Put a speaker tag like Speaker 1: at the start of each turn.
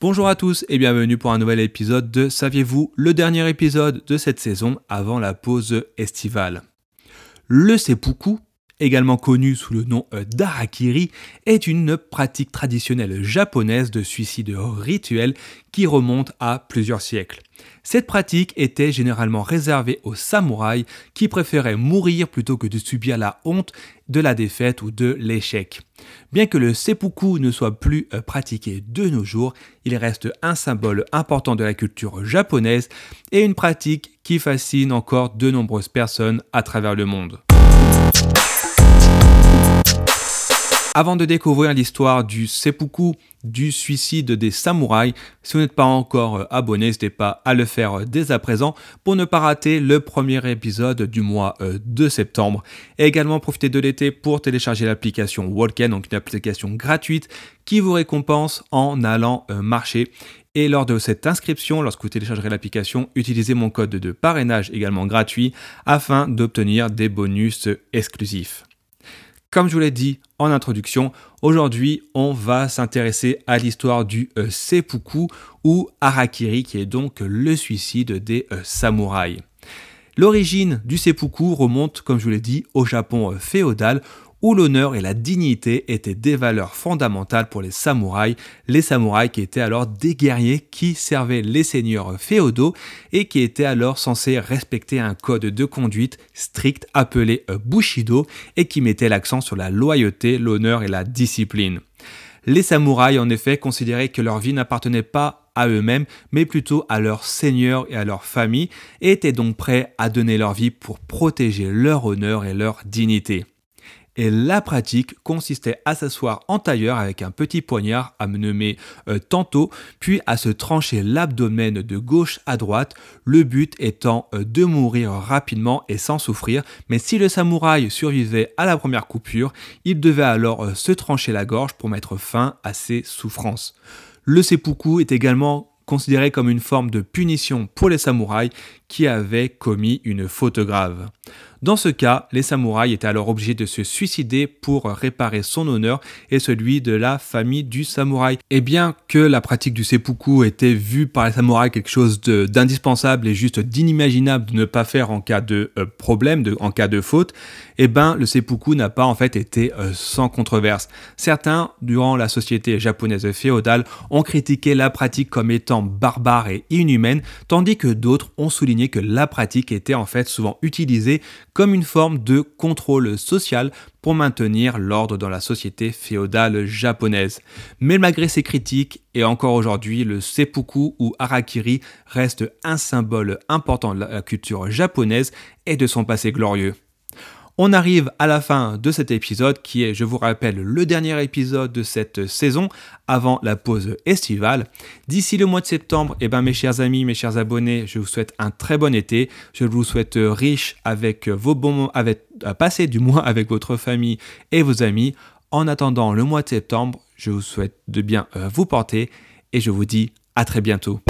Speaker 1: Bonjour à tous et bienvenue pour un nouvel épisode de Saviez-vous, le dernier épisode de cette saison avant la pause estivale? Le seppuku, également connu sous le nom euh, d'Arakiri, est une pratique traditionnelle japonaise de suicide rituel qui remonte à plusieurs siècles. Cette pratique était généralement réservée aux samouraïs qui préféraient mourir plutôt que de subir la honte de la défaite ou de l'échec. Bien que le seppuku ne soit plus euh, pratiqué de nos jours, il reste un symbole important de la culture japonaise et une pratique qui fascine encore de nombreuses personnes à travers le monde. Avant de découvrir l'histoire du seppuku, du suicide des samouraïs, si vous n'êtes pas encore euh, abonné, n'hésitez pas à le faire euh, dès à présent pour ne pas rater le premier épisode du mois euh, de septembre. Et également profitez de l'été pour télécharger l'application Walken, donc une application gratuite qui vous récompense en allant marcher. Et lors de cette inscription, lorsque vous téléchargerez l'application, utilisez mon code de parrainage également gratuit afin d'obtenir des bonus exclusifs. Comme je vous l'ai dit en introduction, aujourd'hui on va s'intéresser à l'histoire du euh, seppuku ou harakiri qui est donc le suicide des euh, samouraïs. L'origine du seppuku remonte, comme je vous l'ai dit, au Japon euh, féodal où l'honneur et la dignité étaient des valeurs fondamentales pour les samouraïs, les samouraïs qui étaient alors des guerriers qui servaient les seigneurs féodaux et qui étaient alors censés respecter un code de conduite strict appelé Bushido et qui mettait l'accent sur la loyauté, l'honneur et la discipline. Les samouraïs en effet considéraient que leur vie n'appartenait pas à eux-mêmes, mais plutôt à leur seigneur et à leur famille, et étaient donc prêts à donner leur vie pour protéger leur honneur et leur dignité et la pratique consistait à s'asseoir en tailleur avec un petit poignard à me nommer euh, tantôt, puis à se trancher l'abdomen de gauche à droite, le but étant euh, de mourir rapidement et sans souffrir, mais si le samouraï survivait à la première coupure, il devait alors euh, se trancher la gorge pour mettre fin à ses souffrances. Le seppuku est également considéré comme une forme de punition pour les samouraïs qui avaient commis une faute grave. Dans ce cas, les samouraïs étaient alors obligés de se suicider pour réparer son honneur et celui de la famille du samouraï. Et bien que la pratique du seppuku était vue par les samouraïs quelque chose d'indispensable et juste d'inimaginable de ne pas faire en cas de euh, problème, en cas de faute, eh ben le seppuku n'a pas en fait été euh, sans controverse. Certains, durant la société japonaise féodale, ont critiqué la pratique comme étant barbare et inhumaine, tandis que d'autres ont souligné que la pratique était en fait souvent utilisée comme une forme de contrôle social pour maintenir l'ordre dans la société féodale japonaise. Mais malgré ces critiques, et encore aujourd'hui, le seppuku ou harakiri reste un symbole important de la culture japonaise et de son passé glorieux. On arrive à la fin de cet épisode qui est, je vous rappelle, le dernier épisode de cette saison avant la pause estivale. D'ici le mois de septembre, eh ben, mes chers amis, mes chers abonnés, je vous souhaite un très bon été. Je vous souhaite riche avec vos bons moments, avec, à passer du mois avec votre famille et vos amis. En attendant le mois de septembre, je vous souhaite de bien euh, vous porter et je vous dis à très bientôt.